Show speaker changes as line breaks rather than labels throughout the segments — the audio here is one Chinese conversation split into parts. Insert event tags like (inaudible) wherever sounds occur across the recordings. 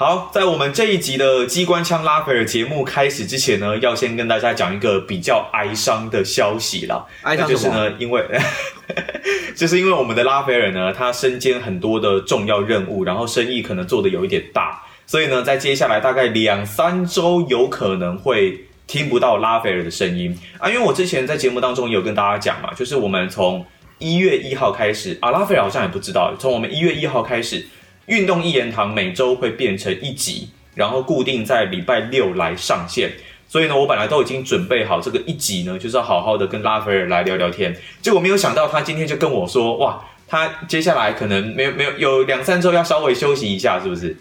好，在我们这一集的机关枪拉斐尔节目开始之前呢，要先跟大家讲一个比较哀伤的消息啦。
哀伤
就是呢，因为 (laughs) 就是因为我们的拉斐尔呢，他身兼很多的重要任务，然后生意可能做的有一点大，所以呢，在接下来大概两三周有可能会听不到拉斐尔的声音啊。因为我之前在节目当中也有跟大家讲嘛，就是我们从一月一号开始啊，拉斐尔好像也不知道，从我们一月一号开始。运动一言堂每周会变成一集，然后固定在礼拜六来上线。所以呢，我本来都已经准备好这个一集呢，就是要好好的跟拉斐尔来聊聊天。结果没有想到，他今天就跟我说：“哇，他接下来可能没有没有有两三周要稍微休息一下，是不是？”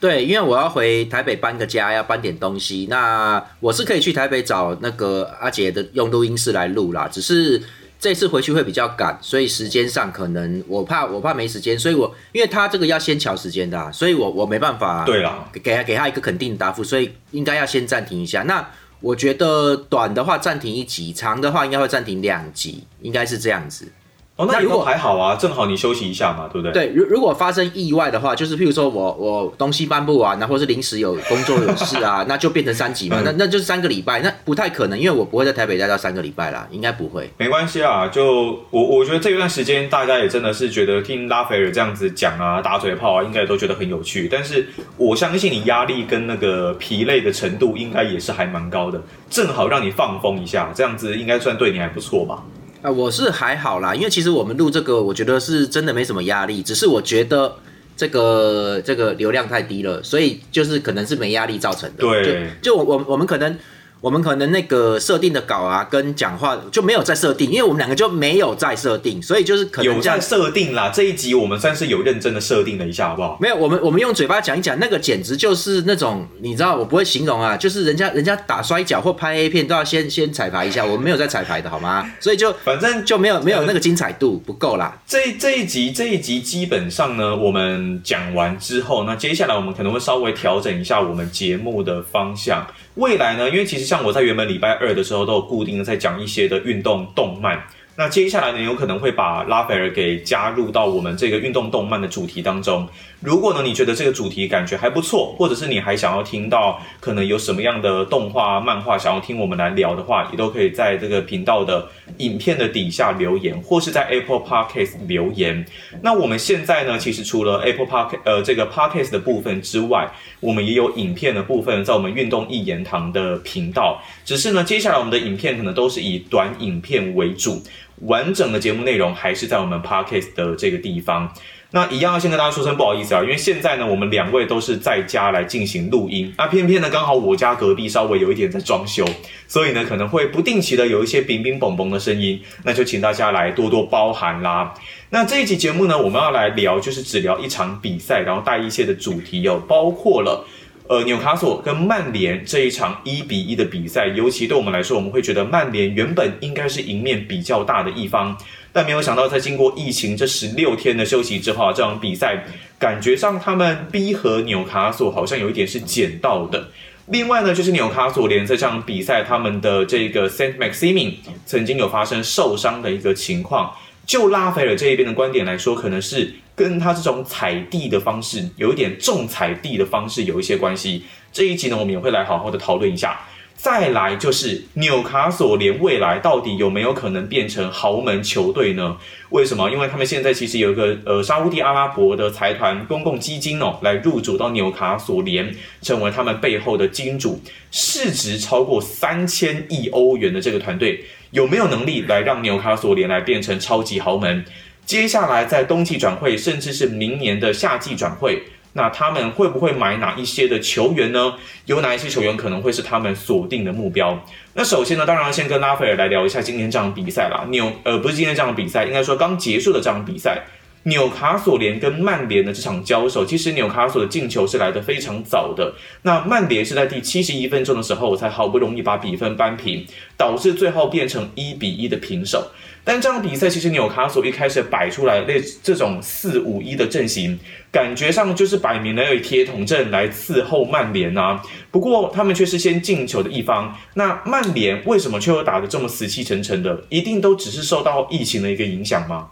对，因为我要回台北搬个家，要搬点东西。那我是可以去台北找那个阿杰的用录音室来录啦，只是。这次回去会比较赶，所以时间上可能我怕我怕没时间，所以我因为他这个要先调时间的，所以我我没办法
对了，
给他给他一个肯定的答复，所以应该要先暂停一下。那我觉得短的话暂停一集，长的话应该会暂停两集，应该是这样子。
哦，那如果还好啊，正好你休息一下嘛，对不对？
对，如如果发生意外的话，就是譬如说我我东西搬不完啊，或是临时有工作有事啊，(laughs) 那就变成三级嘛，那那就是三个礼拜，那不太可能，因为我不会在台北待到三个礼拜啦，应该不会。
没关系啊，就我我觉得这一段时间大家也真的是觉得听拉斐尔这样子讲啊，打嘴炮啊，应该都觉得很有趣。但是我相信你压力跟那个疲累的程度应该也是还蛮高的，正好让你放风一下，这样子应该算对你还不错吧。
啊，我是还好啦，因为其实我们录这个，我觉得是真的没什么压力，只是我觉得这个这个流量太低了，所以就是可能是没压力造成的。
对，
就我我我们可能。我们可能那个设定的稿啊，跟讲话就没有在设定，因为我们两个就没有在设定，所以就是可能
有在设定啦。这一集我们算是有认真的设定了一下，好不好？
没有，我们我们用嘴巴讲一讲，那个简直就是那种，你知道，我不会形容啊，就是人家人家打摔跤或拍 A 片都要先先彩排一下，我们没有在彩排的好吗？(laughs) 所以就
反正
就没有没有那个精彩度不够啦。
这这一集这一集基本上呢，我们讲完之后，那接下来我们可能会稍微调整一下我们节目的方向。未来呢？因为其实像像我在原本礼拜二的时候都有固定的在讲一些的运动动漫。那接下来呢，有可能会把拉斐尔给加入到我们这个运动动漫的主题当中。如果呢，你觉得这个主题感觉还不错，或者是你还想要听到可能有什么样的动画、漫画想要听我们来聊的话，也都可以在这个频道的影片的底下留言，或是在 Apple Podcast 留言。那我们现在呢，其实除了 Apple Park 呃这个 Podcast 的部分之外，我们也有影片的部分在我们运动一言堂的频道。只是呢，接下来我们的影片可能都是以短影片为主。完整的节目内容还是在我们 podcast 的这个地方。那一样要先跟大家说声不好意思啊，因为现在呢，我们两位都是在家来进行录音。那偏偏呢，刚好我家隔壁稍微有一点在装修，所以呢，可能会不定期的有一些冰冰嘣嘣的声音，那就请大家来多多包涵啦。那这一集节目呢，我们要来聊，就是只聊一场比赛，然后带一些的主题，有包括了。呃，纽卡索跟曼联这一场一比一的比赛，尤其对我们来说，我们会觉得曼联原本应该是赢面比较大的一方，但没有想到，在经过疫情这十六天的休息之后，这场比赛感觉上他们逼和纽卡索好像有一点是捡到的。另外呢，就是纽卡索联这场比赛，他们的这个 Saint Maximin 曾经有发生受伤的一个情况。就拉斐尔这一边的观点来说，可能是。跟他这种踩地的方式，有一点重踩地的方式有一些关系。这一集呢，我们也会来好好的讨论一下。再来就是纽卡索联未来到底有没有可能变成豪门球队呢？为什么？因为他们现在其实有一个呃沙地阿拉伯的财团公共基金哦，来入主到纽卡索联，成为他们背后的金主，市值超过三千亿欧元的这个团队，有没有能力来让纽卡索联来变成超级豪门？接下来在冬季转会，甚至是明年的夏季转会，那他们会不会买哪一些的球员呢？有哪一些球员可能会是他们锁定的目标？那首先呢，当然先跟拉斐尔来聊一下今天这场比赛啦。纽呃，不是今天这场比赛，应该说刚结束的这场比赛。纽卡索联跟曼联的这场交手，其实纽卡索的进球是来的非常早的。那曼联是在第七十一分钟的时候才好不容易把比分扳平，导致最后变成一比一的平手。但这场比赛其实纽卡索一开始摆出来类这种四五一的阵型，感觉上就是摆明了以铁桶阵来伺候曼联啊。不过他们却是先进球的一方。那曼联为什么却又打得这么死气沉沉的？一定都只是受到疫情的一个影响吗？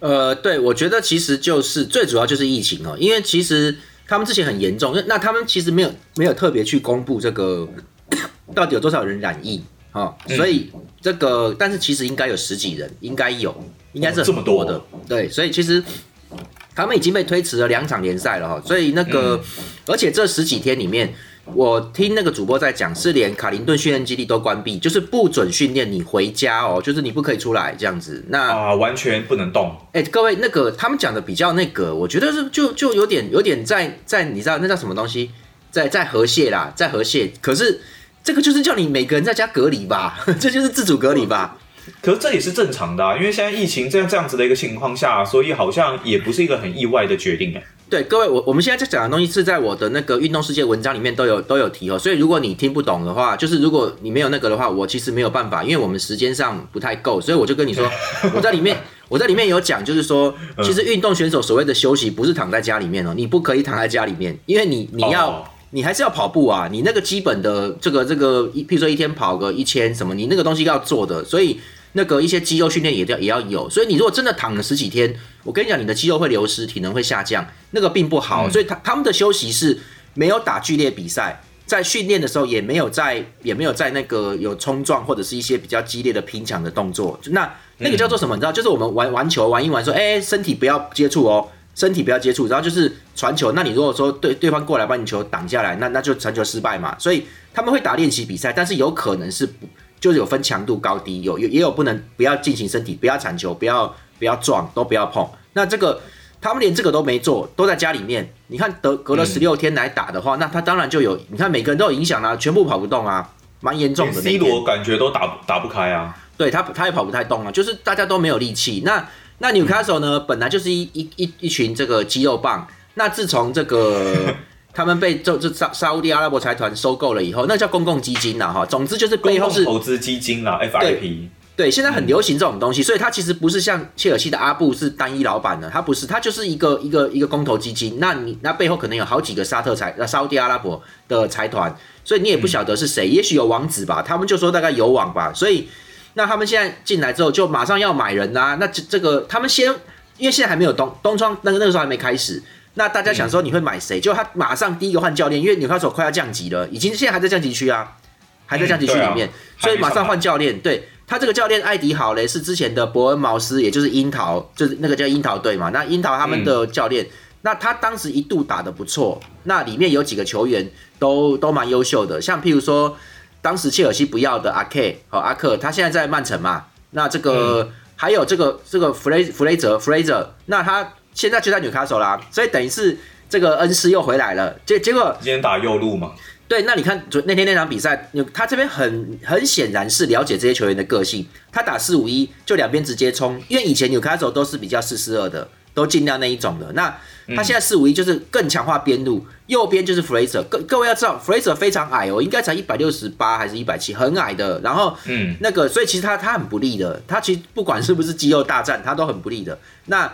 呃，对，我觉得其实就是最主要就是疫情哦，因为其实。他们之前很严重，那那他们其实没有没有特别去公布这个到底有多少人染疫啊、
嗯
所以这个但是其实应该有十几人，应该有，应该是
哦这么多
的，对，所以其实他们已经被推迟了两场联赛了哈，所以那个、而且这十几天里面。我听那个主播在讲，是连卡林顿训练基地都关闭，就是不准训练，你回家哦，就是你不可以出来这样子。那
啊，完全不能动。
哎、各位，那个他们讲的比较那个，我觉得是就就有点有点在在你知道那叫什么东西，在在河蟹啦，在河蟹。可是这个就是叫你每个人在家隔离吧，(laughs) 这就是自主隔离吧。
可是这也是正常的啊，因为现在疫情这样这样子的一个情况下，所以好像也不是一个很意外的决定哎。
对，各位，我我们现在在讲的东西是在我的那个运动世界文章里面都有都有提哦，所以如果你听不懂的话，就是如果你没有那个的话，我其实没有办法，因为我们时间上不太够，所以我就跟你说，(laughs) 我在里面我在里面有讲，就是说，其实运动选手所谓的休息不是躺在家里面哦，你不可以躺在家里面，因为你你要。
哦
你还是要跑步啊，你那个基本的这个这个，一譬如说一天跑个一千什么，你那个东西要做的，所以那个一些肌肉训练也要也要有。所以你如果真的躺了十几天，我跟你讲，你的肌肉会流失，体能会下降，那个并不好。所以他他们的休息是没有打剧烈比赛，在训练的时候也没有在也没有在那个有冲撞或者是一些比较激烈的拼抢的动作。那那个叫做什么？你知道，就是我们玩玩球玩一玩说，哎、身体不要接触哦。身体不要接触，然后就是传球。那你如果说对对方过来把你球挡下来，那那就传球失败嘛。所以他们会打练习比赛，但是有可能是不就是有分强度高低，有有也有不能不要进行身体，不要铲球，不要不要撞，都不要碰。那这个他们连这个都没做，都在家里面。你看隔隔了十六天来打的话，那他当然就有，你看每个人都有影响啊、全部跑不动啊，蛮严重的那
，C。罗感觉都打打不开啊。
对他他也跑不太动啊，就是大家都没有力气。那那纽卡手呢，本来就是一一一一群这个肌肉棒。那自从这个 (laughs) 他们被这这沙沙烏地阿拉伯财团收购了以后，那叫公共基金呐哈。总之就是背后是
投资基金啦，FIP。
对，现在很流行这种东西，所以它其实不是像切尔西的阿布是单一老板的，它不是，它就是一个一个一个公投基金。那你那背后可能有好几个沙特财、呃沙烏地阿拉伯的财团，所以你也不晓得是谁，也许有王子吧，他们就说大概有网吧，所以那他们现在进来之后就马上要买人啦、那这这个他们先，因为现在还没有东东窗那个那个时候还没开始。那大家想说你会买谁？就他马上第一个换教练，因为纽卡手快要降级了，已经现在还在降级区啊，还在降级区里面，
嗯啊
所以马上换教练。对他这个教练艾迪好嘞，是之前的伯恩茅斯，也就是樱桃，就是那个叫樱桃队嘛。那樱桃他们的教练，那他当时一度打得不错，那里面有几个球员都都蛮优秀的，像譬如说当时切尔西不要的阿 K 和阿克，他现在在曼城嘛。那这个、还有这个这个弗雷弗雷泽 Fraser，那他现在就在纽卡手啦，所以等于是这个恩师又回来了。结结果
今天打右路嘛，
对，那你看昨那天那场比赛，有他这边很很显然是了解这些球员的个性。他打四五一就两边直接冲，因为以前纽卡手都是比较四四二的，都尽量那一种的。那他现在四五一就是更强化边路，右边就是 Fraser。各各位要知道，Fraser 非常矮哦，应该才一百六十八还是一百七，很矮的。然后
嗯，
那个，所以其实他他很不利的，他其实不管是不是肌肉大战，他都很不利的。那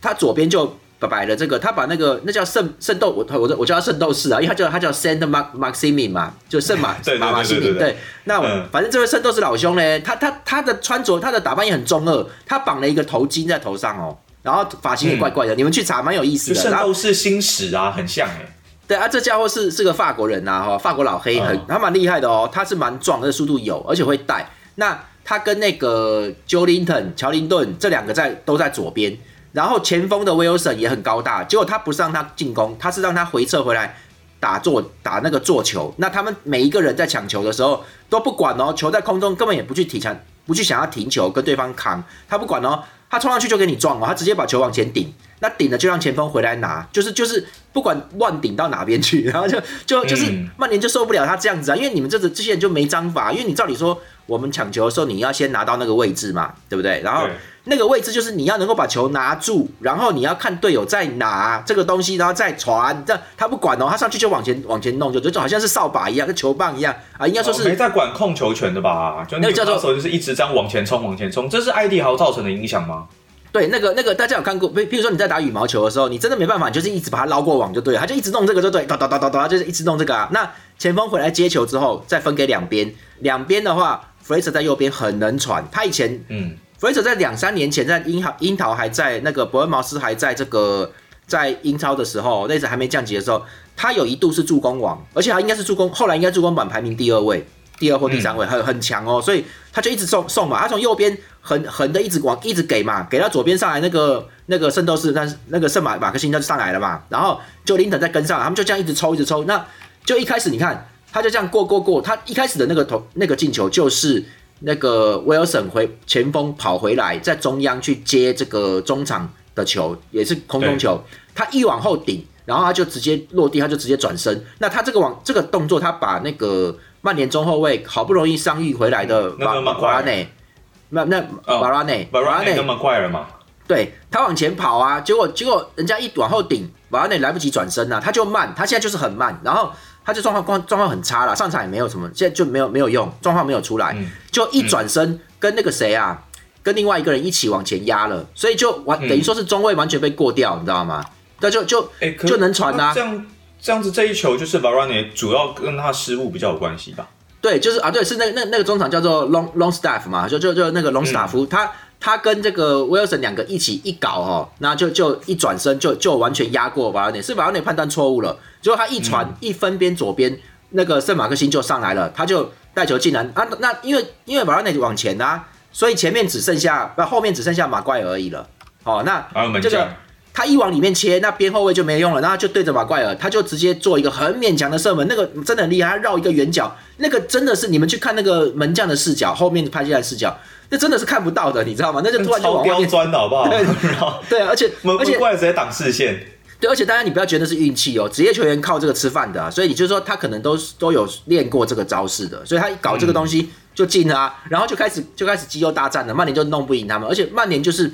他左边就摆了这个，他把那个那叫圣圣斗，我我我叫他圣斗士啊，因为他叫他叫 Saint Max Maximin 嘛，就圣马 (laughs) 马马西米。
对
那我
嗯
反正这位圣斗士老兄呢，他他他的穿着他的打扮也很中二，他绑了一个头巾在头上哦，然后发型也怪怪的，你们去查蛮有意思的。
就圣
然后
斗士星矢啊，很像哎。
对啊，这家伙是是个法国人呐、哈，法国老黑，很、
嗯
他蛮厉害的哦，他是蛮壮，而且速度有，而且会带。那他跟那个 Joe Linton 乔林顿这两个在都在左边，然后前锋的 Wilson 也很高大，结果他不是让他进攻，他是让他回撤回来打坐打那个坐球。那他们每一个人在抢球的时候都不管哦，球在空中根本也不去提抢，不去想要停球跟对方扛，他不管哦，他冲上去就给你撞了，他直接把球往前顶，那顶了就让前锋回来拿，就是就是不管乱顶到哪边去，(laughs) 然后就就就是
嗯。
曼联就受不了他这样子啊，因为你们这这些人就没章法，因为你照理说我们抢球的时候你要先拿到那个位置嘛，对不对？然后
对
那个位置就是你要能够把球拿住，然后你要看队友在拿这个东西，然后再传，这他不管哦，他上去就往前往前弄，就就好像是扫把一样，跟球棒一样啊，应该说是
哦没在管控球权的吧？就
那个叫做
那时候就是一直这样往前冲，往前冲，这是艾迪豪造成的影响吗？
对，那个那个大家有看过，比譬如说你在打羽毛球的时候，你真的没办法，你就是一直把它捞过网就对了，他就一直弄这个就对，哒哒哒哒哒，就是一直弄这个啊。那前锋回来接球之后，再分给两边，两边的话，Fraser 在右边很能传，他以前
嗯，
Fraser 在两三年前在樱桃樱桃还在那个伯恩茅斯还在这个在英超的时候，那时还没降级的时候，他有一度是助攻王，而且他应该是助攻，后来应该助攻榜排名第二位，第二或第三位，很很强哦，所以他就一直送送嘛，他从右边横横的一直往一直给嘛，给到左边上来那个那个圣斗士，但是那个圣马马克辛就上来了嘛，然后就林肯再跟上，他们就这样一直抽一直抽，那就一开始你看他就这样过过过，他一开始的那个投那个进球就是那个威尔森回前锋跑回来，在中央去接这个中场的球，也是空中球，他一往后顶。然后他就直接落地，他就直接转身。那他这个往这个动作，他把那个曼联中后卫好不容易伤愈回来的
那个
瓦拉内，那那瓦拉内，
瓦拉内跟马奎尔嘛，
对他往前跑啊，结果结果人家一往后顶，瓦拉内来不及转身啊，他就慢，他现在就是很慢，然后他就状况状状况很差了，上场也没有什么，现在就没有没有用，状况没有出来，就一转身跟那个谁啊，跟另外一个人一起往前压了，所以就完等于说是中位完全被过掉，你知道吗？那就就
哎，
就能传啊！
这样这样子，这一球就是 Varane 主要跟他失误比较有关系吧？
对，就是啊，对，是那那那个中场叫做 Long Longstaff 嘛，就就就那个 Longstaff，他他跟这个 Wilson 两个一起一搞哦，那就就一转身就就完全压过 Varane，是 Varane 判断错误了，结果他一传一分边左边那个圣马克辛就上来了，他就带球进篮啊，那因为因为 Varane 往前啊，所以前面只剩下不后面只剩下马怪而已了，哦，那这个。他一往里面切，那边后卫就没用了，然后就对着马怪尔，他就直接做一个很勉强的射门，那个真的很厉害，他绕一个圆角，那个真的是你们去看那个门将的视角，后面拍进来视角，那真的是看不到的，你知道吗？那就突然就往外面
钻的好不好？(laughs)
对，对，而且
而且怪直接挡视线，
对，而且大家你不要觉得是运气哦，职业球员靠这个吃饭的，啊，所以你就说他可能都都有练过这个招式的，所以他一搞这个东西就进了啊，然后就开始就开始肌肉大战了，曼联就弄不赢他们，而且曼联就是。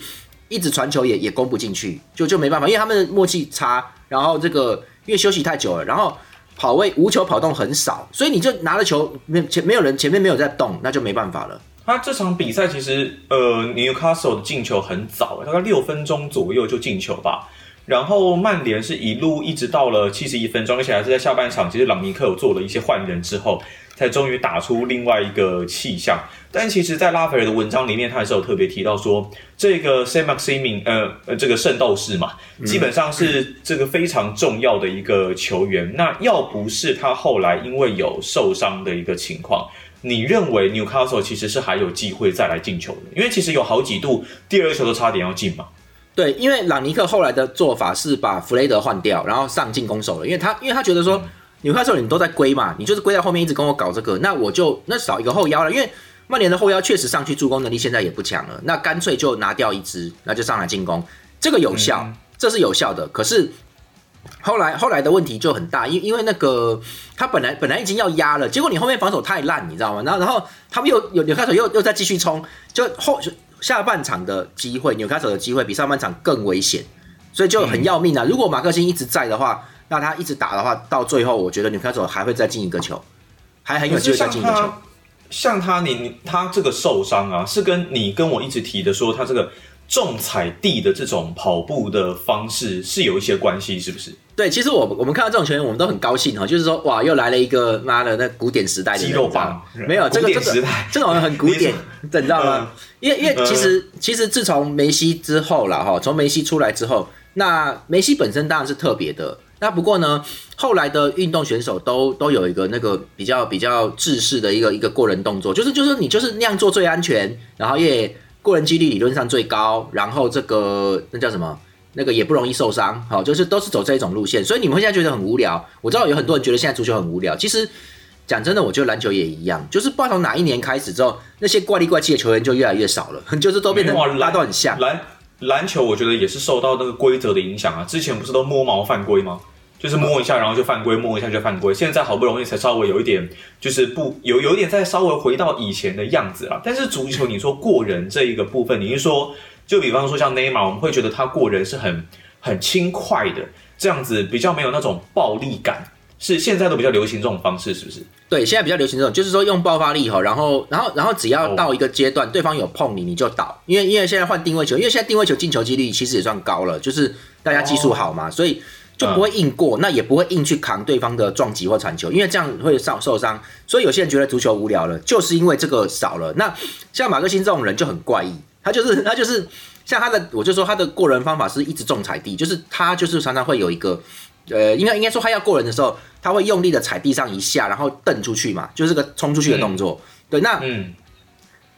一直传球也也攻不进去，就就没办法，因为他们的默契差，然后这个因为休息太久了，然后跑位无球跑动很少，所以你就拿了球没前没有人前面没有在动，那就没办法了。
他这场比赛其实呃，Newcastle 的进球很早，大概六分钟左右就进球吧。然后曼联是一路一直到了七十一分钟，而且还是在下半场，其实朗尼克有做了一些换人之后，才终于打出另外一个气象。但其实，在拉斐尔的文章里面，他还是有特别提到说，这个 Sam Maximin，呃呃，这个圣斗士嘛，基本上是这个非常重要的一个球员。那要不是他后来因为有受伤的一个情况，你认为 Newcastle 其实是还有机会再来进球的？因为其实有好几度第二球都差点要进嘛。
对，因为朗尼克后来的做法是把弗雷德换掉，然后上进攻手了，因为他因为他觉得说纽卡斯尔你都在归嘛，你就是归在后面一直跟我搞这个，那我就那少一个后腰了，因为。曼联的后腰确实上去助攻能力现在也不强了，那干脆就拿掉一支，那就上来进攻，这个有效，这是有效的。可是后来后来的问题就很大，因因为那个他本来本来已经要压了，结果你后面防守太烂，你知道吗？然后然后他们又有纽卡手又又再继续冲，就后下半场的机会，纽卡手的机会比上半场更危险，所以就很要命啊！如果马克辛一直在的话，那他一直打的话，到最后我觉得纽卡手还会再进一个球，还很有机会再进一个球。
像他，你你他这个受伤啊，是跟你跟我一直提的说他这个重踩地的这种跑步的方式是有一些关系，是不是？
对，其实我我们看到这种球员，我们都很高兴哈，就是说哇，又来了一个妈的那古典时代的
肌肉棒，
没有这个这
个
这种人很古典，(laughs) 你知道吗？因为因为其实其实自从梅西之后了哈，从梅西出来之后，那梅西本身当然是特别的。那不过呢，后来的运动选手都都有一个那个比较比较制式的一个一个过人动作，就是就是你就是那样做最安全，然后也过人几率理论上最高，然后这个那叫什么？那个也不容易受伤，好，就是都是走这一种路线。所以你们现在觉得很无聊，我知道有很多人觉得现在足球很无聊。其实讲真的，我觉得篮球也一样，就是不知道从哪一年开始之后，那些怪力怪气的球员就越来越少了，(laughs) 就是都变成大家都很像。
篮篮球我觉得也是受到那个规则的影响啊，之前不是都摸毛犯规吗？就是摸一下，然后就犯规；摸一下就犯规。现在好不容易才稍微有一点，就是不有有一点再稍微回到以前的样子了。但是足球，你说过人这一个部分，你是说，就比方说像内马尔，我们会觉得他过人是很很轻快的，这样子比较没有那种暴力感。是现在都比较流行这种方式，是不是？
对，现在比较流行这种，就是说用爆发力哈，然后然后然后只要到一个阶段，对方有碰你，你就倒。因为因为现在换定位球，因为现在定位球进球几率其实也算高了，就是大家技术好嘛，所以。就不会硬过，那也不会硬去扛对方的撞击或传球，因为这样会受受伤。所以有些人觉得足球无聊了，就是因为这个少了。那像马克辛这种人就很怪异，他就是他就是像他的，我就说他的过人方法是一直重踩地，就是他就是常常会有一个，呃，应该应该说他要过人的时候，他会用力的踩地上一下，然后蹬出去嘛，就是个冲出去的动作。对，那
嗯，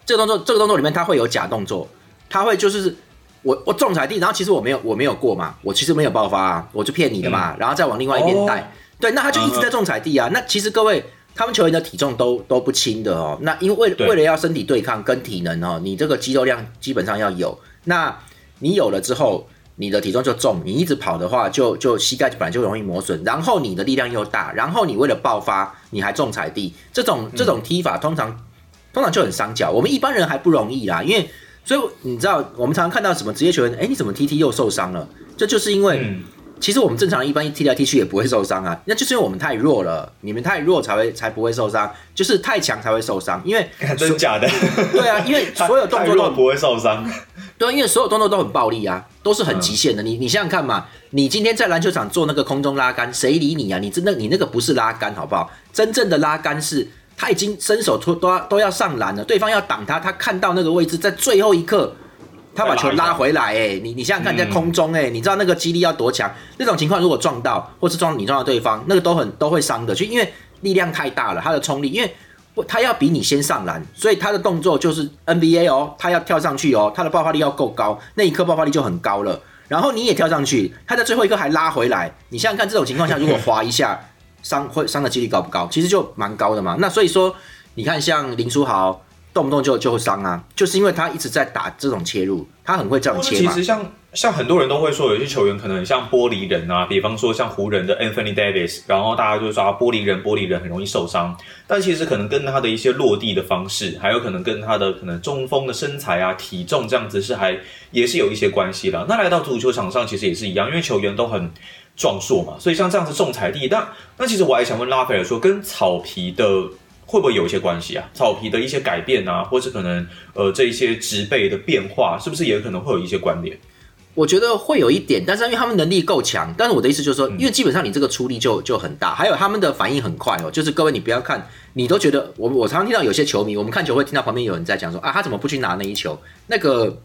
这个动作这个动作里面他会有假动作，他会就是我我重踩地，然后其实我没有我没有过嘛，我其实没有爆发啊，我就骗你的嘛，然后再往另外一边带。对，那他就一直在重踩地啊。那其实各位。他们球员的体重都都不轻的哦，那因为为了要身体对抗跟体能哦，你这个肌肉量基本上要有。那你有了之后，你的体重就重，你一直跑的话，就就膝盖本来就容易磨损，然后你的力量又大，然后你为了爆发，你还重踩地，这种这种踢法通常通常就很伤脚。我们一般人还不容易啦，因为所以你知道，我们常常看到什么职业球员，哎，你怎么踢踢又受伤了？这就是因为。其实我们正常一般踢来踢去也不会受伤啊，那就是因为我们太弱了，你们太弱才会才不会受伤，就是太强才会受伤。因为 (laughs)
真假的？
对啊，因为 (laughs) 所有动作都
不会受伤。(laughs)
对，啊因为所有动作都很暴力啊，都是很极限的。你你想想看嘛，你今天在篮球场做那个空中拉杆，谁理你啊？你真的你那个不是拉杆好不好？真正的拉杆是他已经伸手托都要都要上篮了，对方要挡他，他看到那个位置，在最后一刻。他把球拉回来，哎，你你想想看，在空中，哎，你知道那个肌力要多强？那种情况如果撞到，或是撞你撞到对方，那个都很都会伤的，就因为力量太大了，他的冲力，因为他要比你先上篮，所以他的动作就是 NBA 哦，他要跳上去哦，他的爆发力要够高，那一刻爆发力就很高了。然后你也跳上去，他在最后一刻还拉回来，你想想看，这种情况下如果滑一下，伤会伤的几率高不高？其实就蛮高的嘛。那所以说，你看像林书豪。动不动就就会伤啊，就是因为他一直在打这种切入，他很会这样切
其实像像很多人都会说，有些球员可能很像玻璃人啊，比方说像湖人的 Anthony Davis，然后大家就说玻璃人，玻璃人很容易受伤。但其实可能跟他的一些落地的方式，还有可能跟他的可能中锋的身材啊、体重这样子是还也是有一些关系的。那来到足球场上其实也是一样，因为球员都很壮硕嘛，所以像这样子仲裁地，那那其实我还想问拉斐尔说，跟草皮的。会不会有一些关系啊？草皮的一些改变啊，或者可能呃这一些植被的变化，是不是也可能会有一些关联？
我觉得会有一点，但是因为他们能力够强。但是我的意思就是说，因为基本上你这个出力就就很大，还有他们的反应很快哦。就是各位你不要看，你都觉得我我常常听到有些球迷，我们看球会听到旁边有人在讲说啊，他怎么不去拿那一球？那个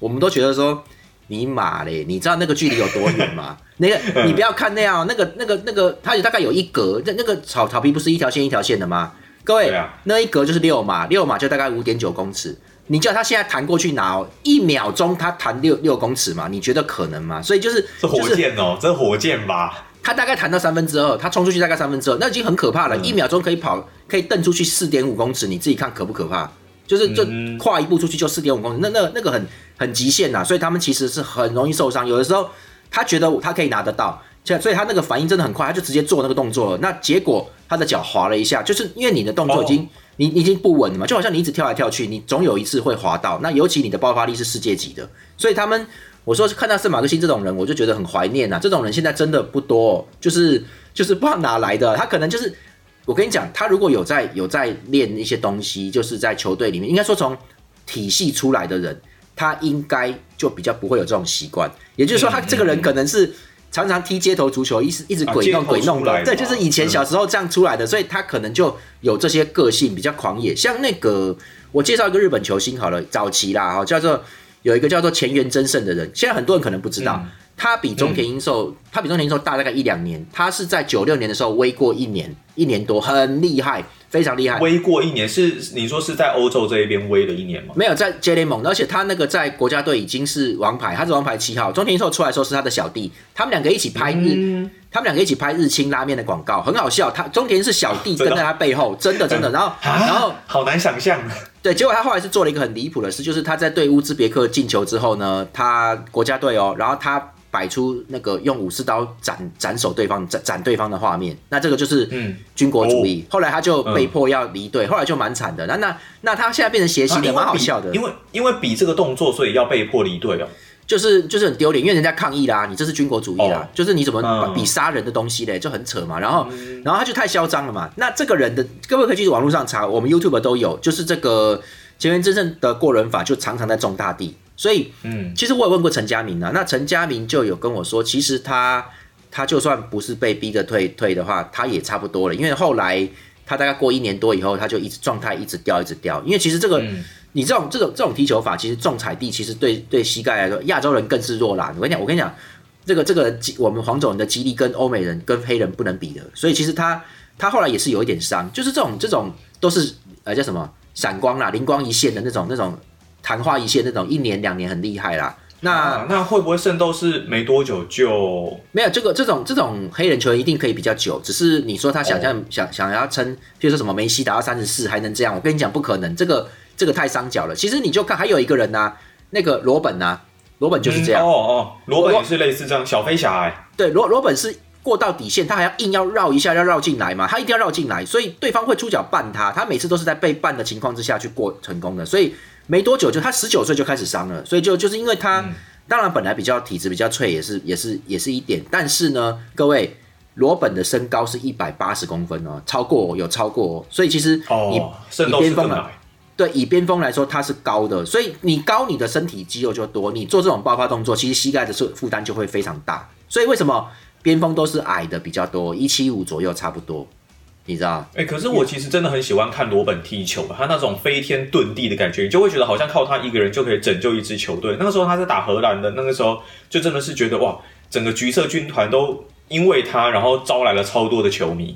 我们都觉得说你妈嘞，你知道那个距离有多远吗？(laughs) 那个你不要看那样，那个那个那个，它有大概有一格，那那个草草皮不是一条线一条线的吗？各位，那一格就是六码，六码就大概五点九公尺。你叫他现在弹过去拿哦，一秒钟他弹六六公尺嘛？你觉得可能吗？所以就是
是火箭哦，这是火箭吧？
他大概弹到三分之二，他冲出去大概三分之二，那已经很可怕了。一秒钟可以跑，可以蹬出去四点五公尺，你自己看可不可怕？就是就跨一步出去就四点五公尺，那那那个很很极限呐。所以他们其实是很容易受伤。有的时候他觉得他可以拿得到。所以他那个反应真的很快，他就直接做那个动作了。那结果他的脚滑了一下，就是因为你的动作已经你已经不稳了嘛，就好像你一直跳来跳去，你总有一次会滑到。那尤其你的爆发力是世界级的，所以他们我说看到圣马克西这种人，我就觉得很怀念呐。这种人现在真的不多，就是就是不知道哪来的。他可能就是我跟你讲，他如果有在有在练一些东西，就是在球队里面，应该说从体系出来的人，他应该就比较不会有这种习惯。也就是说，他这个人可能是。常常踢街头足球，一直一直鬼弄鬼弄的，对，就是以前小时候这样出来的，所以他可能就有这些个性，比较狂野。像那个，我介绍一个日本球星好了，早期啦，哈，叫做有一个叫做前原真胜的人，现在很多人可能不知道，他比中田英寿，他比中田英寿大大概一两年，他是在九六年的时候微过一年，一年多，很厉害。非常厉害，
微过一年是你说是在欧洲这一边微了一年吗？
没有在 J 联盟，而且他那个在国家队已经是王牌，他是王牌七号。中田英寿出来时候是他的小弟，他们两个一起拍日，他们两个一起拍日清拉面的广告，很好笑。他中田是小弟跟在他背后，真的真的。然后 (laughs) 然后
好难想象，
对，结果他后来是做了一个很离谱的事，就是他在对乌兹别克进球之后呢，他国家队哦，然后他。摆出那个用武士刀斩斩首对方、斩斩对方的画面，那这个就是军国主义。后来他就被迫要离队，后来就蛮惨的。那那那他现在变成邪心的，蛮好笑的。
因为因为比这个动作，所以要被迫离队哦。
就是就是很丢脸，因为人家抗议啦，你这是军国主义啦，就是你怎么比杀人的东西嘞，就很扯嘛。然后然后他就太嚣张了嘛。那这个人的各位可以去网络上查，我们 YouTube 都有，就是这个前面真正的过人法，就常常在种大地。所以，嗯，其实我也问过陈家明啊，那陈家明就有跟我说，其实他他就算不是被逼着退退的话，他也差不多了，因为后来他大概过一年多以后，他就一直状态一直掉，一直掉。因为其实这个，你这种这种这种踢球法，其实重踩地，其实对对膝盖来说，亚洲人更是弱啦。我跟你讲，我跟你讲，这个这个我们黄种人的肌力跟欧美人跟黑人不能比的。所以其实他他后来也是有一点伤，就是这种这种都是呃叫什么闪光啦，灵光一现的那种那种昙花一现那种，一年两年很厉害啦。那
那会不会圣斗士没多久就
没有这个这种这种黑人球员一定可以比较久，只是你说他想象想想要撑，譬如说什么梅西打到三十四还能这样，我跟你讲不可能，这个这个太伤脚了。其实你就看还有一个人呐，那个罗本呐，罗本就是这样
哦哦，罗本也是类似这样小飞侠哎，
对罗罗本是过到底线，他还要硬要绕一下要绕进来嘛，他一定要绕进来，所以对方会出脚绊他，他每次都是在被绊的情况之下去过成功的，所以没多久就他十九岁就开始伤了，所以就就是因为他。当然，本来比较体质比较脆，也是也是也是一点。但是呢，各位，罗本的身高是一百八十公分哦，超过有超过，所以其实以以边锋来，对，以边锋来说，他是高的，所以你高，你的身体肌肉就多，你做这种爆发动作，其实膝盖的负负担就会非常大。所以为什么边锋都是矮的比较多，一七五左右差不多。你知道？
哎，可是我其实真的很喜欢看罗本踢球，他那种飞天遁地的感觉，你就会觉得好像靠他一个人就可以拯救一支球队。那个时候他在打荷兰的那个时候，就真的是觉得哇，整个橘色军团都因为他，然后招来了超多的球迷。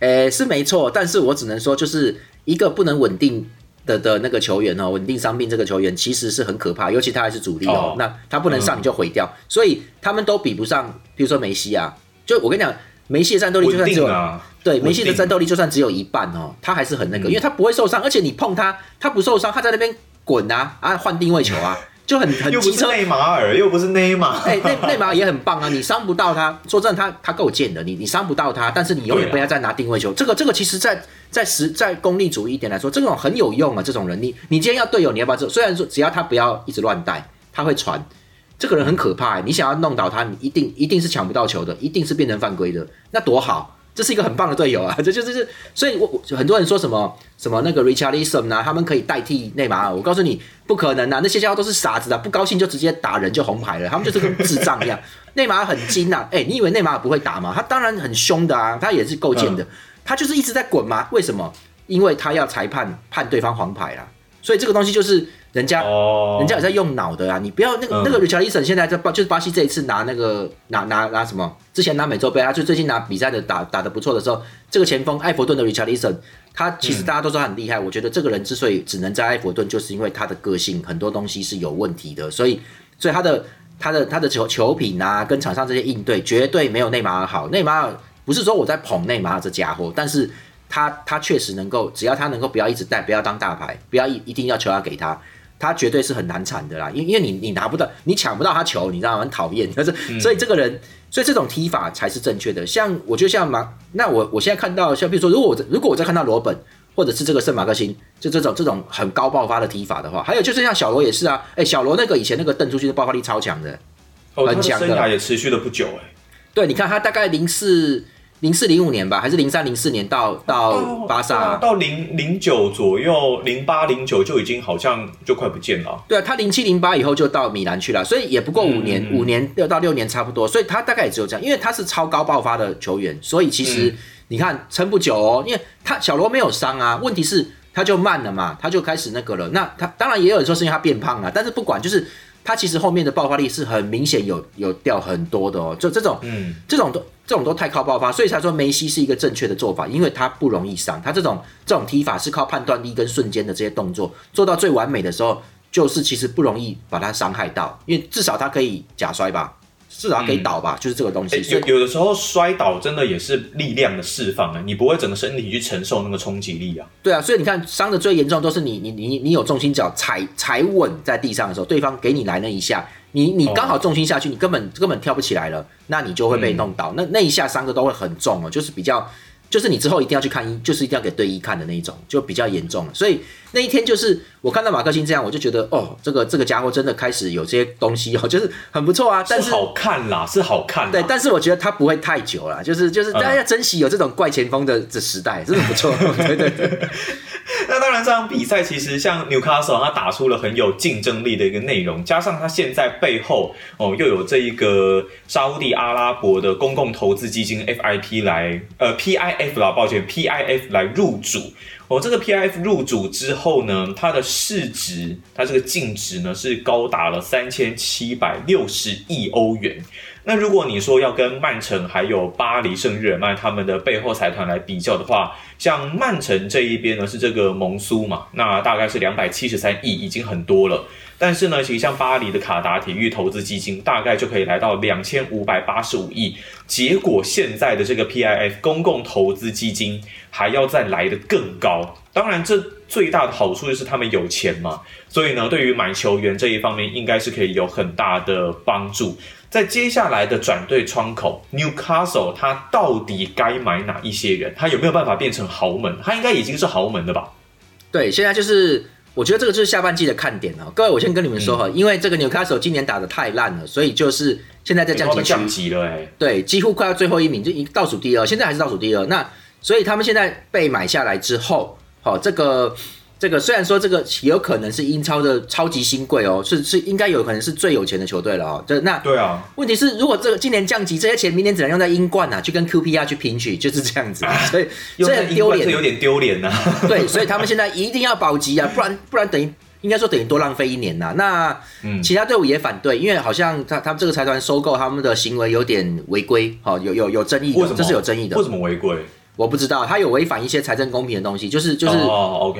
哎，是没错，但是我只能说，就是一个不能稳定的的那个球员哦，稳定伤病这个球员其实是很可怕，尤其他还是主力哦，那他不能上你就毁掉，所以他们都比不上，比如说梅西啊，就我跟你讲。梅西的战斗力就算只有对梅西的战斗力就算只有一半哦，他还是很那个，因为他不会受伤，而且你碰他，他不受伤，他在那边滚啊啊换定位球啊，(laughs) 就很很机车。
内马尔又不是内马，
哎内内马尔也很棒啊，你伤不到他，说真的他他够贱的，你你伤不到他，但是你永远不要再拿定位球，这个这个其实在在实在功利主义一点来说，这种很有用啊，这种人你你今天要队友，你要不要这？虽然说只要他不要一直乱带，他会传。这个人很可怕，你想要弄倒他，你一定一定是抢不到球的，一定是变成犯规的，那多好，这是一个很棒的队友啊！(laughs) 这就是是，所以我我很多人说什么什么那个 Richardson 啊，他们可以代替内马尔，我告诉你不可能啊，那些家伙都是傻子啊，不高兴就直接打人就红牌了，他们就是跟智障一样。(laughs) 内马尔很精啊，哎，你以为内马尔不会打吗？他当然很凶的啊，他也是够贱的，他就是一直在滚嘛。为什么？因为他要裁判判对方黄牌啦，所以这个东西就是。人家，人家有在用脑的啊！你不要那个那个 Richardson 现在在巴就是巴西这一次拿那个拿拿拿什么？之前拿美洲杯啊，就最近拿比赛的打打的不错的时候，这个前锋埃弗顿的 Richardson，他其实大家都说很厉害。我觉得这个人之所以只能在埃弗顿，就是因为他的个性很多东西是有问题的，所以所以他的他的他的球球品啊，跟场上这些应对绝对没有内马尔好。内马尔不是说我在捧内马尔这家伙，但是他他确实能够，只要他能够不要一直带，不要当大牌，不要一一定要求要给他。他绝对是很难缠的啦，因因为你你拿不到，你抢不到他球，你知道吗？很讨厌，(laughs) 但是所以这个人，所以这种踢法才是正确的。像我觉得像马，那我我现在看到像比如说，如果我如果我再看到罗本或者是这个圣马克辛，就这种这种很高爆发的踢法的话，还有就是像小罗也是啊，哎，小罗那个以前那个蹬出去的爆发力超强的，
很强的，生涯也持续了不久哎。
对，你看他大概零四。零四零五年吧，还是零三零四年到到巴萨，
到零零九左右，零八零九就已经好像就快不见了。
对啊，他零七零八以后就到米兰去了，所以也不过五年，五年六到六年差不多，所以他大概也只有这样，因为他是超高爆发的球员，所以其实你看撑不久哦，因为他小罗没有伤啊，问题是他就慢了嘛，他就开始那个了。那他当然也有人说是因为他变胖了，但是不管就是。他其实后面的爆发力是很明显有有掉很多的哦，就这种，嗯，这种都这种都太靠爆发，所以才说梅西是一个正确的做法，因为他不容易伤，他这种这种踢法是靠判断力跟瞬间的这些动作做到最完美的时候，就是其实不容易把他伤害到，因为至少他可以假摔吧。至少可以倒吧，就是这个东西。
有有的时候摔倒真的也是力量的释放啊，你不会整个身体去承受那个冲击力啊。
对啊，所以你看伤的最严重都是你你你你有重心脚踩踩稳在地上的时候，对方给你来那一下，你你刚好重心下去，你根本根本跳不起来了，那你就会被弄倒。那那一下伤的都会很重哦，就是比较。就是你之后一定要去看医，就是一定要给队医看的那一种，就比较严重了。所以那一天就是我看到马克星这样，我就觉得哦，这个这个家伙真的开始有些东西 (laughs) 哦，就是很不错啊。但是
好看啦，是好看。
对，但是我觉得他不会太久了，就是就是大家要珍惜有这种怪前锋的这时代，真的不错。对 (laughs) 对对。
当然。这场比赛其实像 Newcastle 他打出了很有竞争力的一个内容，加上他现在背后哦又有这一个沙地阿拉伯的公共投资基金 FIP 来呃 PIF 啦，抱歉 PIF 来入主。哦，这个 PIF 入主之后呢，它的市值，它这个净值呢是高达了三千七百六十亿欧元。那如果你说要跟曼城还有巴黎圣日耳曼他们的背后财团来比较的话，像曼城这一边呢是这个蒙苏嘛，那大概是两百七十三亿，已经很多了。但是呢，其实像巴黎的卡达体育投资基金大概就可以来到两千五百八十五亿。结果现在的这个 PIF 公共投资基金还要再来的更高。当然，这最大的好处就是他们有钱嘛，所以呢，对于买球员这一方面应该是可以有很大的帮助。在接下来的转队窗口，Newcastle 他到底该买哪一些人？他有没有办法变成豪门？他应该已经是豪门的吧？
对，现在就是。我觉得这个就是下半季的看点哦，各位，我先跟你们说哈，因为这个 Newcastle 今年打的太烂了，所以就是现在在降级
降级了哎，
对，几乎快要最后一名，就一倒数第二，现在还是倒数第二。那所以他们现在被买下来之后，好，这个。这个虽然说这个有可能是英超的超级新贵哦，是是应该有可能是最有钱的球队了哦。这那
对啊，
问题是如果这个今年降级，这些钱明年只能用在英冠啊，去跟 QPR 去拼取，就是这样子。所以
这很丢脸，有点丢脸呐。(laughs)
对，所以他们现在 (laughs) 一定要保级啊，不然不然等于应该说等于多浪费一年呐。那其他队伍也反对，因为好像他他们这个财团收购他们的行为有点违规，好有有有争议的，这是有争议的。
为什么违规？
我不知道，他有违反一些财政公平的东西，就是就是，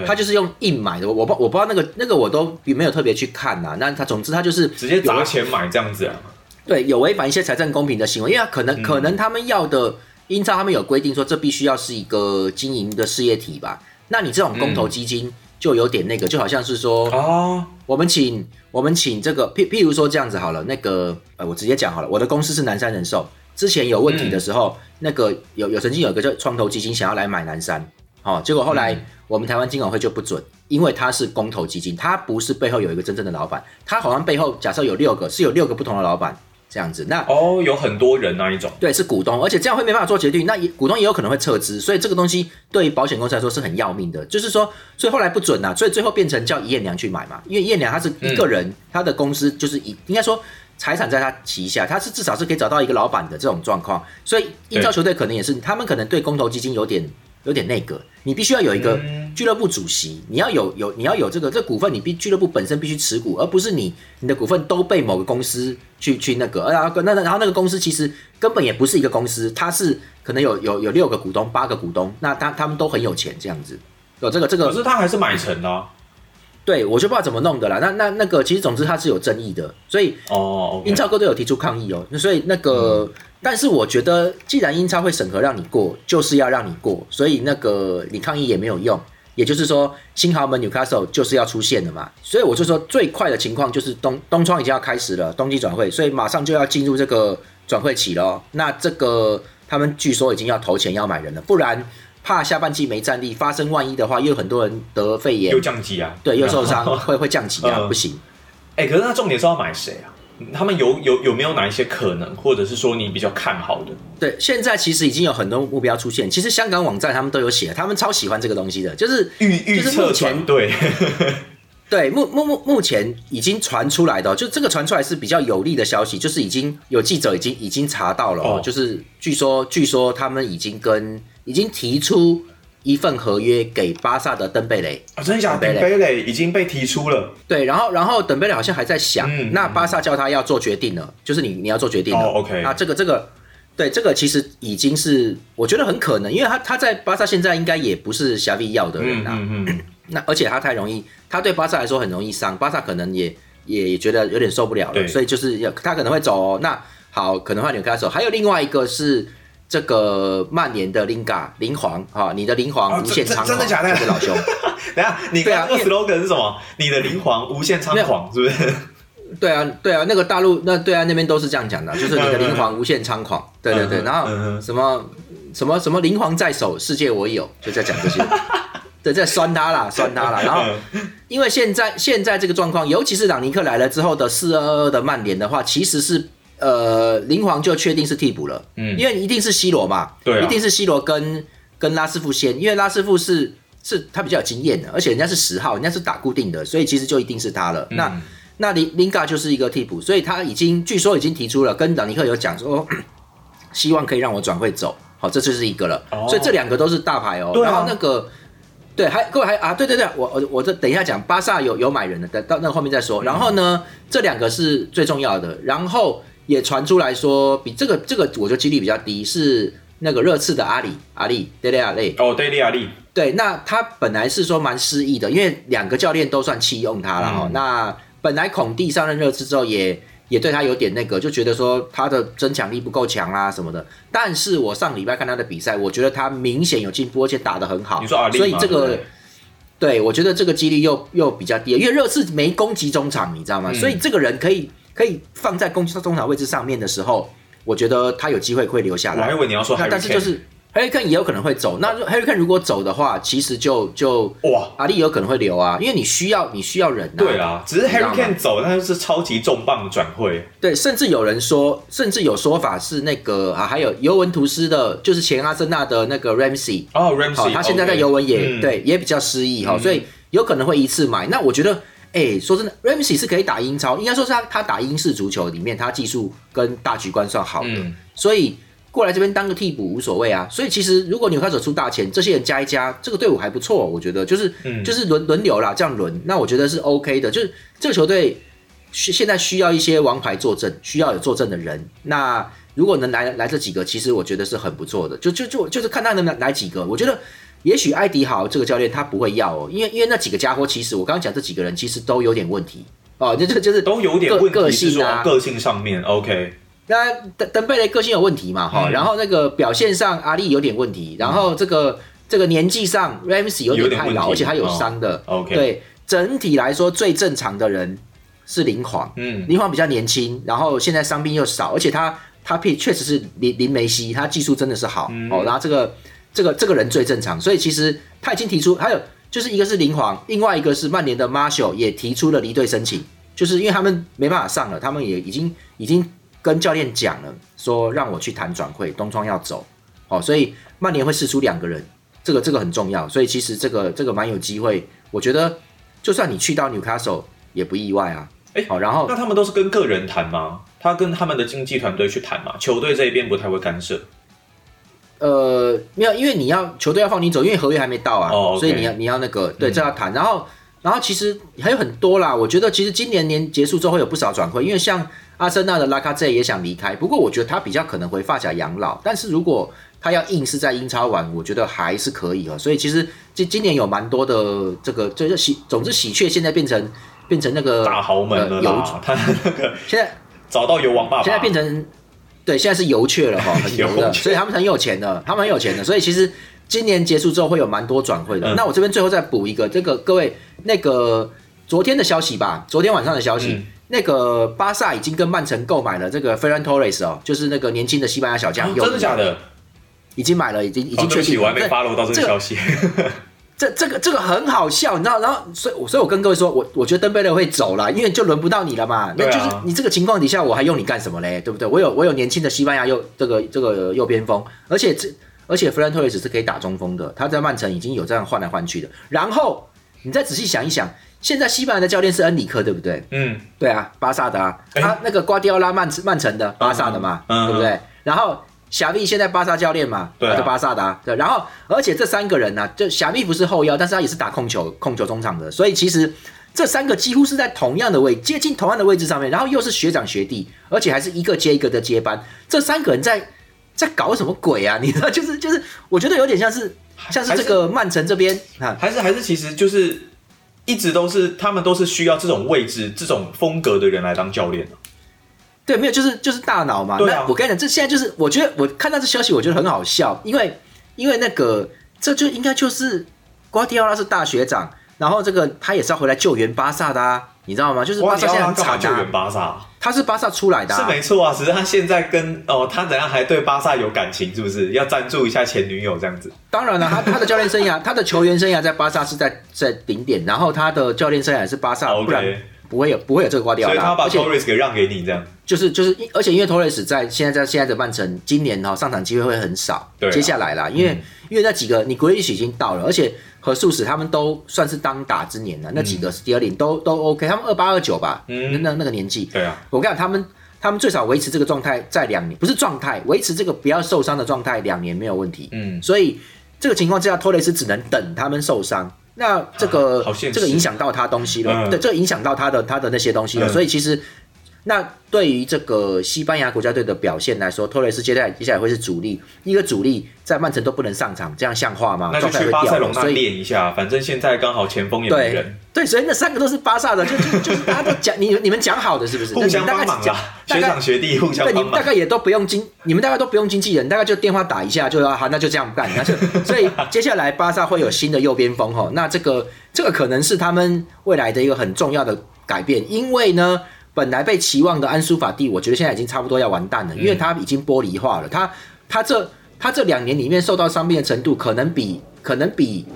他就是用硬买的，我不我不知道那个那个我都没有特别去看呐。那他总之他就是
直接砸钱买这样子啊？
对，有违反一些财政公平的行为，因为可能可能他们要的英超他们有规定说这必须要是一个经营的事业体吧？那你这种公投基金就有点那个，就好像是说哦，我们请我们请这个譬譬如说这样子好了，那个呃我直接讲好了，我的公司是南山人寿。之前有问题的时候，那个有有曾经有一个叫创投基金想要来买南山，哦，结果后来我们台湾金管会就不准，因为它是公投基金，它不是背后有一个真正的老板，它好像背后假设有六个，是有六个不同的老板这样子。那
哦，有很多人那一种，
对，是股东，而且这样会没办法做决定，那也股东也有可能会撤资，所以这个东西对于保险公司来说是很要命的。就是说，所以后来不准呐，所以最后变成叫叶娘去买嘛，因为叶娘她是一个人，他的公司就是一应该说。财产在他旗下，他是至少是可以找到一个老板的这种状况，所以英超球队可能也是，他们可能对公投基金有点有点那个，你必须要有一个俱乐部主席，你要有有你要有这个这股份，你必俱乐部本身必须持股，而不是你你的股份都被某个公司去去那个，然后那然后那个公司其实根本也不是一个公司，它是可能有有有六个股东八个股东，那他他们都很有钱这样子，有这个这个，
可是他还是买成的。
对，我就不知道怎么弄的啦。那那那个，其实总之它是有争议的，所以
哦，
英超各队有提出抗议哦。那所以那个，但是我觉得，既然英超会审核让你过，就是要让你过，所以那个你抗议也没有用。也就是说，新豪门 Newcastle 就是要出现了嘛。所以我就说，最快的情况就是冬冬窗已经要开始了，冬季转会，所以马上就要进入这个转会期了。那这个他们据说已经要投钱要买人了，不然。怕下半季没战力，发生万一的话，又有很多人得肺炎，
又降级啊，
对，又受伤，(laughs) 会会降级啊，不行。
哎，可是他重点是要买谁啊？他们有有有没有哪一些可能，或者是说你比较看好的？
对，现在其实已经有很多目标出现。其实香港网站他们都有写，他们超喜欢这个东西的，就是
预预测
前 (laughs)
对
对目目目目前已经传出来的，就这个传出来是比较有利的消息，就是已经有记者已经已经查到了，哦，就是据说据说他们已经跟。已经提出一份合约给巴萨的登贝雷
啊，真的假的？登贝雷已经被提出了。
对，然后然后登贝雷好像还在想，那巴萨叫他要做决定了，就是你你要做决定了。
OK，
那这个这个，对，这个其实已经是我觉得很可能，因为他他在巴萨现在应该也不是夏利要的人啊。嗯嗯。那而且他太容易，他对巴萨来说很容易伤，巴萨可能也也觉得有点受不了了，所以就是要他可能会走。那好，可能换纽卡手，还有另外一个是。这个曼联的林嘎林皇啊，你的林皇无限猖狂，
真的假的？
老兄，(laughs)
等下你刚刚 slogan 是什么？你的林皇无限猖狂，是不是？(laughs)
对啊，对啊，那个大陆那对啊，那边都是这样讲的，就是你的灵皇无限猖狂，对对对，然后什么什么什么灵皇在手，世界我有，就在讲这些，(laughs) 对，在酸他啦，酸他啦。然后因为现在现在这个状况，尤其是朗尼克来了之后的四二二的曼联的话，其实是。呃，林皇就确定是替补了，嗯，因为一定是 C 罗嘛，
对，
一定是 C 罗跟跟拉斯夫先，因为拉斯夫是是他比较有经验的，而且人家是十号，人家是打固定的，所以其实就一定是他了。那那林林嘎就是一个替补，所以他已经据说已经提出了，跟朗尼克有讲说，(coughs) 希望可以让我转会走。好，这就是一个了。所以这两个都是大牌哦。然后那个对，还各位还啊，对对对，我我我这等一下讲，巴萨有有买人的，等到那后面再说。然后呢，这两个是最重要的。然后也传出来说，比这个这个我觉得几率比较低，是那个热刺的阿里阿里德利亚利
哦，德利亚利。
对，那他本来是说蛮失意的，因为两个教练都算弃用他了哈。那本来孔蒂上任热刺之后也。也对他有点那个，就觉得说他的增强力不够强啊什么的。但是我上礼拜看他的比赛，我觉得他明显有进步，而且打得很好。
你说阿里
所以这个，对我觉得这个几率又又比较低，因为热刺没攻击中场，你知道吗？所以这个人可以可以放在攻击中场位置上面的时候，我觉得他有机会会留下来。
我还以为你要说，
但是就是。Harry Kane 也有可能会走，那 Harry Kane 如果走的话，其实就就哇，阿力有可能会留啊，因为你需要你需要人。
对啊，只是 Harry Kane 走，那就是超级重磅转会。
对，甚至有人说，甚至有说法是那个啊，还有尤文图斯的，就是前阿森纳的那个 Ramsey
哦，Ramsey，
他现在在尤文也对，也比较失意哈，所以有可能会一次买。那我觉得，哎，说真的，Ramsey 是可以打英超，应该说是他他打英式足球里面，他技术跟大局观算好的，所以。过来这边当个替补无所谓啊，所以其实如果纽卡手出大钱，这些人加一加，这个队伍还不错，我觉得就是就是轮轮流啦，这样轮，那我觉得是 OK 的。就是这个球队需现在需要一些王牌坐镇，需要有坐镇的人。那如果能来来这几个，其实我觉得是很不错的。就就就就是看他能来来几个，我觉得也许艾迪豪这个教练他不会要哦，因为因为那几个家伙其实我刚刚讲这几个人其实都有点问题哦，就就就是
都有点个性啊，个性上面 OK。
那登登贝雷个性有问题嘛？哈，然后那个表现上阿力有点问题，然后这个这个年纪上 Ramsey 有点太老，而且他有伤的。
OK，
对，整体来说最正常的人是林皇，嗯，林皇比较年轻，然后现在伤病又少，而且他他配确实是林林梅西，他技术真的是好哦。然后这个这个这个人最正常，所以其实他已经提出，还有就是一个是林皇，另外一个是曼联的 Marshall 也提出了离队申请，就是因为他们没办法上了，他们也已经已经。跟教练讲了，说让我去谈转会，东窗要走，哦，所以曼联会试出两个人，这个这个很重要，所以其实这个这个蛮有机会，我觉得就算你去到 Newcastle 也不意外啊，
哎，好，然后那他们都是跟个人谈吗？他跟他们的经纪团队去谈嘛？球队这一边不太会干涉。
呃，没有，因为你要球队要放你走，因为合约还没到啊，
哦，
所以你要你要那个对这要谈，然后然后其实还有很多啦，我觉得其实今年年结束之后会有不少转会，因为像。阿森纳的拉卡泽也想离开，不过我觉得他比较可能回发甲养老。但是如果他要硬是在英超玩，我觉得还是可以哦。所以其实今今年有蛮多的这个，就是喜，总之喜鹊现在变成变成那个
大豪门了啦。他那个
现在
找到油王爸爸，
现在变成对，现在是油雀了哈，(laughs) 很油的，所以他们很有钱的，他们很有钱的。所以其实今年结束之后会有蛮多转会的。那我这边最后再补一个，这个各位那个昨天的消息吧，昨天晚上的消息。那个巴萨已经跟曼城购买了这个 Ferran Torres 哦，就是那个年轻的西班牙小将。
真的假的？
已经买了，已经已经确定。
我还没发落到这个消息。
这这个这个很好笑，你知道？然后所以所以我跟各位说，我我觉得登贝勒会走了，因为就轮不到你了嘛。那就是你这个情况底下，我还用你干什么嘞？对不对？我有我有年轻的西班牙右这个这个右边锋，而且这而且 Ferran Torres 是可以打中锋的，他在曼城已经有这样换来换去的。然后你再仔细想一想。现在西班牙的教练是恩里克，对不对？嗯，对啊，巴萨的啊，他那个瓜迪奥拉曼曼城的，巴萨的嘛，对不对？然后小密现在巴萨教练嘛，
对，
是巴萨的啊。对，然后而且这三个人呢，就小密不是后腰，但是他也是打控球、控球中场的，所以其实这三个几乎是在同样的位，接近同样的位置上面，然后又是学长学弟，而且还是一个接一个的接班，这三个人在在搞什么鬼啊？(laughs) 你知道，就是就是，我觉得有点像是像是这个曼城这边
啊，还是还是其实就是。一直都是他们都是需要这种位置、这种风格的人来当教练
对，没有，就是就是大脑嘛。
对
啊，我跟你讲，这现在就是我觉得我看到这消息，我觉得很好笑，因为因为那个这就应该就是瓜迪奥拉是大学长，然后这个他也是要回来救援巴萨的啊。你知道吗？就是巴萨现在
干嘛救援巴萨？
他是巴萨出来的，
是没错啊。只是他现在跟哦，他怎样还对巴萨有感情，是不是？要赞助一下前女友这样子？
当然了，他他的教练生涯，他的球员生涯在巴萨是在在顶点，然后他的教练生涯是巴萨，不然不会有不会有这个瓜迪奥拉。
所以他把 Torres 给让给你，这样
就是就是，而且因为 Torres 在现在在现在的曼城，今年哈上场机会会很少。
对，
接下来啦，因为因为那几个你 Grealish 已经到了，而且和素史他们都算是当打之年了，那几个 s 二 e 都都 OK，他们二八二九吧，
嗯
那那那个年纪，
对啊，
我跟你讲，他们他们最少维持这个状态在两年，不是状态，维持这个不要受伤的状态两年没有问题。
嗯，
所以这个情况之下，托雷斯只能等他们受伤。那这个、这个影响到他东西了，
嗯。
对，这个影响到他的他的那些东西了。
嗯。
所以其实，那对于这个西班牙国家队的表现来说，托雷斯接下来接下来会是主力，一个主力在曼城都不能上场，这样像话吗？
那去巴塞隆那练一下，反正现在刚好前锋也没人，
对，所以那三个都是巴萨的，就就就是大家都讲你你们讲好的是不是？(laughs)
互相帮忙啦，
大概
学长学弟互相
对，你。们大概也都不用经，你们大概都不用经纪人，大概就电话打一下就要好，那就这样干。那就所以 (laughs) 接下来巴萨会有新的右边锋哈，那这个这个可能是他们未来的一个很重要的改变，因为呢，本来被期望的安苏法蒂，我觉得现在已经差不多要完蛋了，因为他已经玻璃化了，他他这他这两年里面受到伤病的程度，可能比可能比。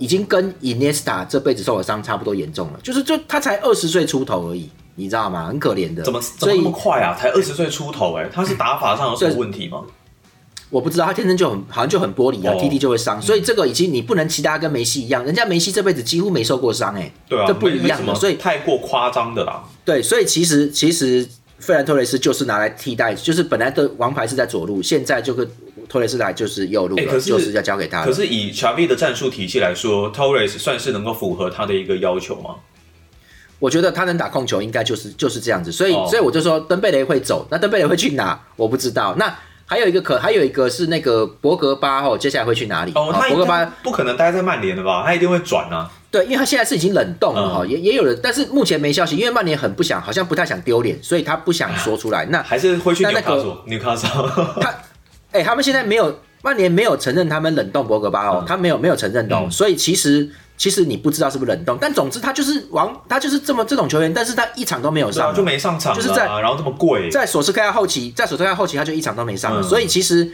已经跟 Iniesta 这辈子受的伤差不多严重了，就是就他才二十岁出头而已，你知道吗？很可怜的。
怎么怎么那么快啊？才二十岁出头哎、他是打法上有什么问题吗？
我不知道，他天生就很好像就很玻璃啊、
哦
t t 就会伤，所以这个已经你不能期待他跟梅西一样，人家梅西这辈子几乎没受过伤哎、
对啊，
这不一样的，所以
太过夸张的啦。
对，所以其实其实费兰托雷斯就是拿来替代，就是本来的王牌是在左路，现在就跟托雷斯来就是右路了，
哎可是
就是要交给他。
可是以查比的战术体系来说，Torres 算是能够符合他的一个要求吗？
我觉得他能打控球，应该就是就是这样子，所以、
哦
所以我就说登贝雷会走，那登贝雷会去哪？我不知道。那还有一个可还有一个是那个博格巴哦，接下来会去哪里？
哦，他
博格巴
不可能待在曼联的吧？他一定会转啊。
对，因为他现在是已经冷冻了哈、
嗯
也也有人，但是目前没消息，因为曼联很不想，好像不太想丢脸，所以他不想说出来。那
还是会去纽卡索，纽卡索。
他，(laughs) 哎、他们现在没有曼联没有承认他们冷冻博格巴哦，
嗯
他没有没有承认的、哦，
嗯
所以其实其实你不知道是不是冷冻，但总之他就是王，他就是这么这种球员，但是他一场都没有上
就没上场啊，
就是在
然后这么贵，
在索斯克亚后期，在索斯克亚后期他就一场都没上了，
嗯
所以其实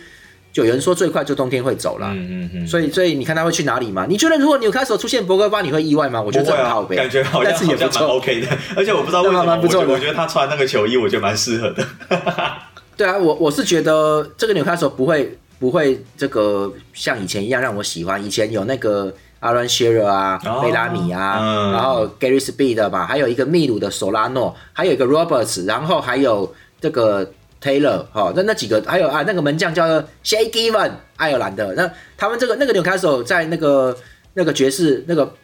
就有人说最快就冬天会走了。
嗯嗯嗯，
所以，所以你看他会去哪里嘛？你觉得如果纽卡索出现博格巴，你会意外吗？我觉得这很靠，背，
感觉好像
但也不
好像蛮
错。
OK 的，(laughs) 而且我不知道为什么，
不错的
我觉得他穿那个球衣，我觉得蛮适合的。(laughs)
对啊，我我是觉得这个纽卡索不会不会这个像以前一样让我喜欢。以前有那个 Aaron Shearer 啊、
哦
贝拉米啊，
嗯
然后 Gary Speed 嘛，还有一个秘鲁的索拉诺，还有一个 Roberts，然后还有这个 Taylor 哈、那那几个还有啊那个门将叫做 Shay Given，爱尔兰的。那他们这个那个纽卡索在那个那个爵士那个。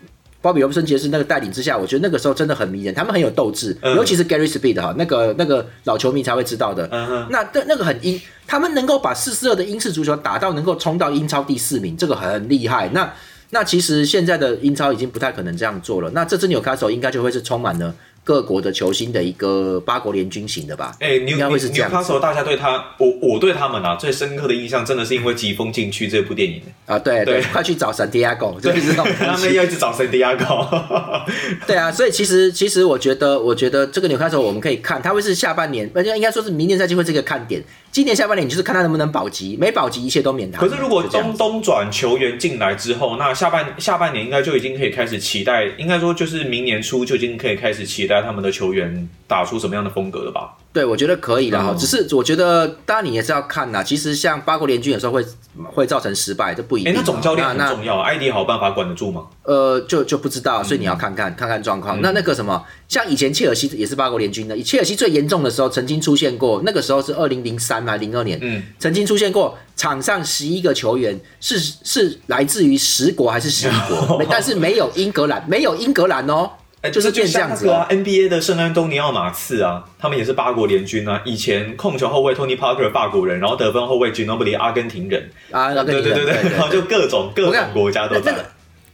鲍比罗布森爵士那个带领之下，我觉得那个时候真的很迷人，他们很有斗志，
嗯
尤其是 Gary Speed 哈，那个那个老球迷才会知道的。
嗯，
那那那个很英，他们能够把四四二的英式足球打到能够冲到英超第四名，这个很厉害。那那其实现在的英超已经不太可能这样做了。那这支纽卡索应该就会是充满了各国的球星的一个八国联军型的吧？
哎，纽
应该会是这样子
纽卡索大家对他，我我对他们啊最深刻的印象，真的是因为《疾风禁区》这部电影。
啊，对对，快去找 Santiago，就是这种 (laughs)
他。们要一直找圣地亚狗。(laughs)
对啊，所以其实其实我觉得，我觉得这个纽卡索我们可以看，他会是下半年，而且应该说是明年赛季会是一个看点。今年下半年你就是看他能不能保级，没保级一切都免谈。
可是如果东东转球员进来之后，那下半下半年应该就已经可以开始期待，应该说就是明年初就已经可以开始期待他们的球员打出什么样的风格了吧？
对，我觉得可以啦。哈、
嗯
只是我觉得，当然你也是要看啦。其实像八国联军有时候会会造成失败，这不一定
哎，那总教练很重要，艾迪好办法管得住吗？
呃，就就不知道，所以你要看看、看看状况。那那个什么，像以前切尔西也是八国联军的，切尔西最严重的时候曾经出现过，那个时候是二零零三还零二年，
嗯，
曾经出现过场上十一个球员是是来自于十国还是十一国，(laughs) 但是没有英格兰，没有英格兰哦。
哎
就是变这样子哦
像那个啊，NBA 的圣安东尼奥马刺啊，他们也是八国联军啊。以前控球后卫 Tony Parker 法国人，然后得分后卫 Ginobili 阿根廷人，
啊，那个
对对对
对
然后就各种各种国家都在
那。个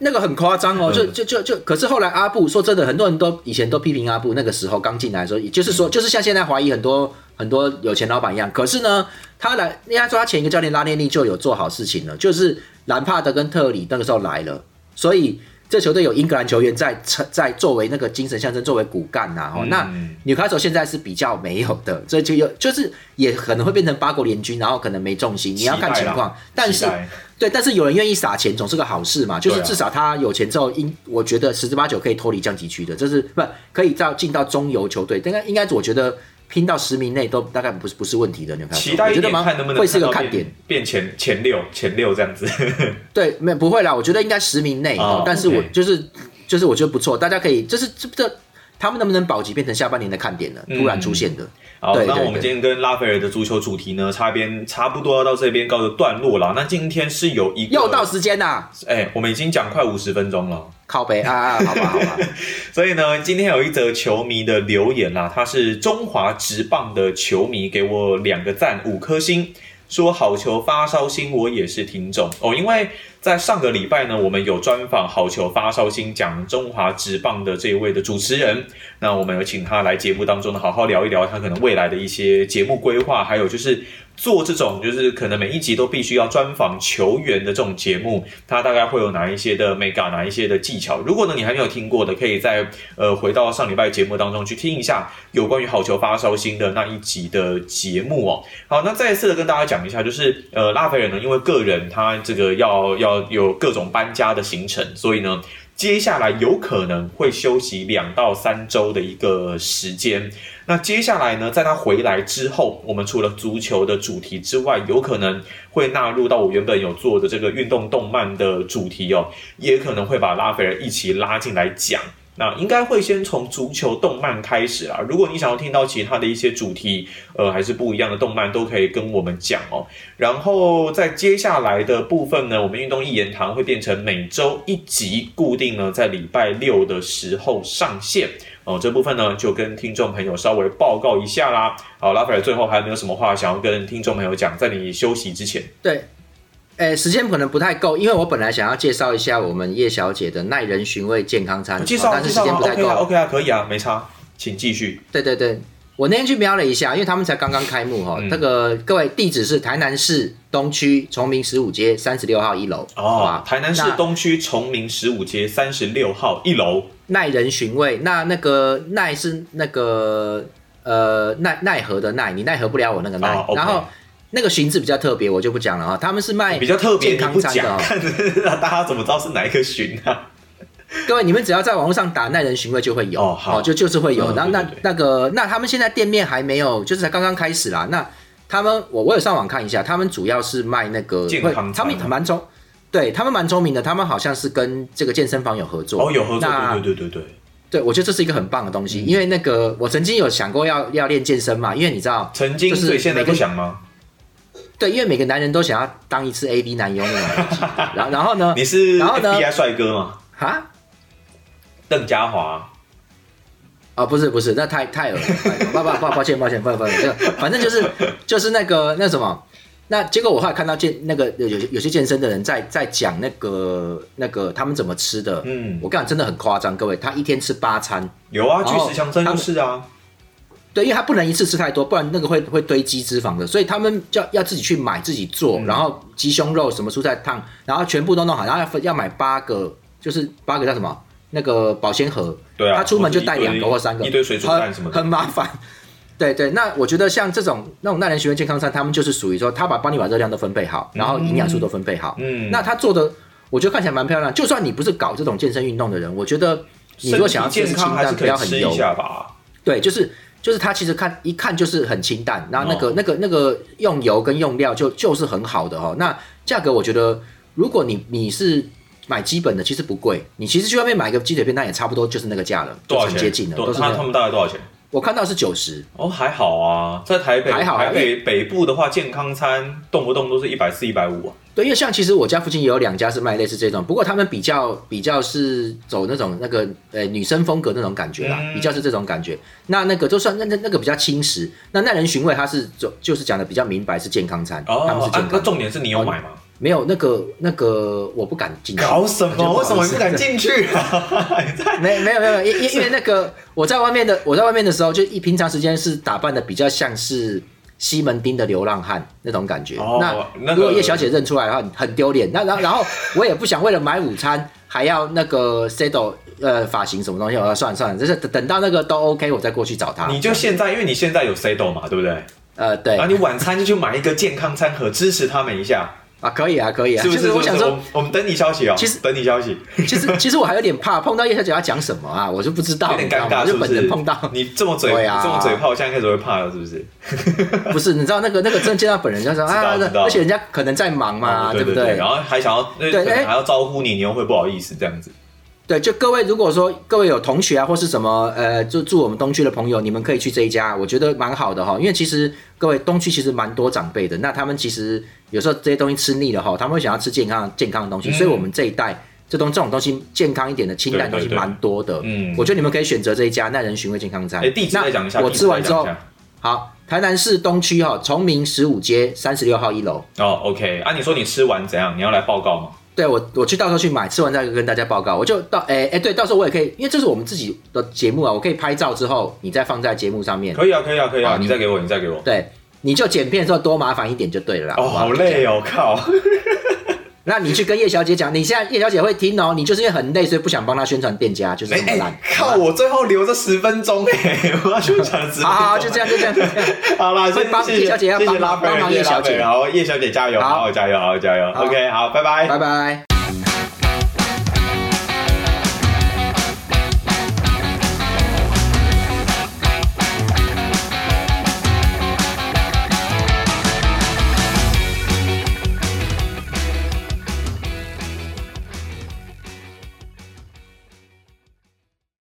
那个很夸张哦，就
嗯
就就就，可是后来阿布说真的，很多人都以前都批评阿布，那个时候刚进来的时候，也就是说，就是像现在怀疑很多很多有钱老板一样。可是呢，他来，人家说他前一个教练拉涅利就有做好事情了，就是兰帕德跟特里那个时候来了，所以这球队有英格兰球员在在作为那个精神象征，作为骨干呐、哦，
嗯
那纽卡索现在是比较没有的，所以就有就是也可能会变成八国联军，然后可能没重心，你要看情况，但是对，但是有人愿意撒钱总是个好事嘛，就是至少他有钱之后，应我觉得十之八九可以脱离降级区的，这是不可以到进到中游球队。应该应该我觉得拼到十名内都大概不是不是问题的。你有看，
期待一点，看能不能
会是个看点，
变前前六前六这样子。(laughs)
对，没不会啦，我觉得应该十名内，但是我就是就是我觉得不错，大家可以就是这这他们能不能保级变成下半年的看点呢？突然出现的。
好，那我们今天跟拉斐尔的足球主题呢，差边差不多要到这边告个段落了。那今天是有一
又到时间啦，
哎，我们已经讲快五十分钟了，
靠背啊，好吧好吧。(laughs)
所以呢，今天有一则球迷的留言啦，他是中华职棒的球迷，给我两个赞，五颗星，说好球发烧心，我也是听众哦，因为。在上个礼拜呢，我们有专访好球发烧星讲中华职棒的这一位的主持人，那我们有请他来节目当中呢，好好聊一聊他可能未来的一些节目规划，还有就是。做这种就是可能每一集都必须要专访球员的这种节目，它大概会有哪一些的 mega，哪一些的技巧？如果呢你还没有听过的，可以在呃回到上礼拜节目当中去听一下有关于好球发烧星的那一集的节目哦。好，那再一次的跟大家讲一下，就是呃拉斐尔呢，因为个人他这个要要有各种搬家的行程，所以呢。接下来有可能会休息两到三周的一个时间。那接下来呢，在他回来之后，我们除了足球的主题之外，有可能会纳入到我原本有做的这个运动动漫的主题哦，也可能会把拉斐尔一起拉进来讲。那应该会先从足球动漫开始啦。如果你想要听到其他的一些主题，呃，还是不一样的动漫，都可以跟我们讲哦。然后在接下来的部分呢，我们运动一言堂会变成每周一集，固定呢在礼拜六的时候上线哦。这部分呢就跟听众朋友稍微报告一下啦。好，拉斐尔最后还有没有什么话想要跟听众朋友讲？在你休息之前，
对。诶，时间可能不太够，因为我本来想要介绍一下我们叶小姐的耐人寻味健康餐，
介绍
但是时间不太够。
OK 啊，可以啊，没差，请继续。
对对对，我那天去瞄了一下，因为他们才刚刚开幕哈。这个各位地址是台南市东区崇明十五街三十六号一楼。
哦，台南市东区崇明十五街三十六号一楼。
耐人寻味，那那个耐是那个呃奈奈何的奈，你奈何不了我那个奈，然后。那个寻字比较特别，我就不讲了啊。他们是卖
比较特别
健康餐的，
那 (laughs) 大家怎么知道是哪一个寻啊？(laughs)
各位，你们只要在网络上打“耐人寻味”就会有
哦，好，
就就是会有。那那那个，那他们现在店面还没有，就是才刚刚开始啦。那他们，我我有上网看一下，他们主要是卖那个
健康
餐，他们蛮聪，对他们蛮聪明的。他们好像是跟这个健身房有合作，
哦，有合作，对对对对对。
对，我觉得这是一个很棒的东西，因为那个我曾经有想过要要练健身嘛，因为你知道，
曾经
是
现在不想吗？
对，因为每个男人都想要当一次 A B 男优那种，(laughs) 然后然后呢？
你是然后呢？B I 帅哥吗？
哈？
邓家华？
哦，不是不是，那太太恶了，抱抱抱抱歉抱歉，不不不，反正就是就是那个那什么，那结果我后来看到健那个有有些健身的人在在讲那个那个他们怎么吃的，嗯，我跟你讲真的很夸张，各位，他一天吃八餐，
有啊，巨石强森就是啊。
对，因为他不能一次吃太多，不然那个会会堆积脂肪的，所以他们就要自己去买自己做，然后鸡胸肉什么蔬菜汤，然后全部都弄好，然后要分要买八个，就是八个叫什么那个保鲜盒，
对啊，
他出门就带两个或三个，
一堆水煮蛋什么
的，很麻烦。对对，那我觉得像这种那种耐人寻味健康餐，他们就是属于说他把帮你把热量都分配好，然后营养素都分配好，嗯，那他做的我觉得看起来蛮漂亮。就算你不是搞这种健身运动的人，我觉得你如果想要吃清淡，不要很油，对，就是。就是它其实看一看就是很清淡，然后那个那个那个用油跟用料就就是很好的哦。那价格我觉得，如果你你是买基本的，其实不贵。你其实去外面买一个鸡腿片，那也差不多就是那个价了，
都
很？接近的，都是
他他们大概多少钱？
我看到是九十。
哦，还好啊，在台北
还好，
台北北部的话，健康餐动不动都是一百四、一百五啊。
对，因为像其实我家附近也有两家是卖类似这种，不过他们比较比较是走那种那个呃女生风格那种感觉啦，比较是这种感觉。那那个就算那那那个比较轻食，那耐人寻味，它是就就是讲的比较明白是健康餐，他们是健康。
那重点是你有买吗？
没有，那个那个我不敢进。
搞什么？为什么你不敢进去 (laughs) 啊？
没没有没有，因因为那个我在外面的我在外面的时候，就一平常时间是打扮的比较像是。西门町的流浪汉那种感觉，那如果叶小姐认出来的话，很丢脸。那然后然后我也不想为了买午餐还要那个 settle 呃发型什么东西，我要算了算了，就是等到那个都 OK，我再过去找他。
你就现在，因为你现在有 settle 嘛，对不对？
呃，对。
然后你晚餐就去买一个健康餐盒，支持他们一下。
啊，可以啊，可以啊。
是不是？
就是我想说
我，们等你消息哦。
其实
等你消息，(laughs)
其实其实我还有点怕碰到叶小姐要讲什么啊，我就不知道，
有点？尴尬，
就是本
不是？
人碰到，
你这么嘴，
对啊
这么嘴炮，现在开始会怕了，是不是？(laughs)
不是，你知道那个那个真的见到本人就说啊，而且人家可能在忙嘛，
哦对
不
对？然后还想要，对还要招呼你，你又会不好意思这样子。
对，就各位如果说各位有同学啊，或是什么呃，就住我们东区的朋友，你们可以去这一家，我觉得蛮好的哈。因为其实各位东区其实蛮多长辈的，那他们其实有时候这些东西吃腻了哈，他们会想要吃健康健康的东西，
嗯
所以我们这一代这东这种东西健康一点的清淡的东西蛮多的。
嗯
我觉得你们可以选择这一家耐人寻味健康餐。
哎，地址再讲一下，
那我吃完之后好，台南市东区哈，崇明十五街三十六号一楼。
哦，OK。啊，你说你吃完怎样？你要来报告吗？
对我，我去到时候去买，吃完再跟大家报告。我就到，哎、哎、对，到时候我也可以，因为这是我们自己的节目啊，我可以拍照之后，你再放在节目上面。
可以啊，可以啊，可以啊。
你
你再给我，你再给我。
对，你就剪片的时候多麻烦一点就对了啦。
哦，好累。哦，靠！
那你去跟叶小姐讲，你现在叶小姐会听哦，你就是因为很累，所以不想帮她宣传店家，就是这么烂。
靠！我最后留这十分钟哎，(laughs) 我要宣传十分钟。
好好好，就这样，就这样。(laughs)
好啦，
会帮
谢谢
叶小姐要帮
谢谢拉斐尔
帮忙
谢谢
叶小姐
好，叶小姐加油，
好
好好加油，好好加油。OK，好，拜拜。
拜拜。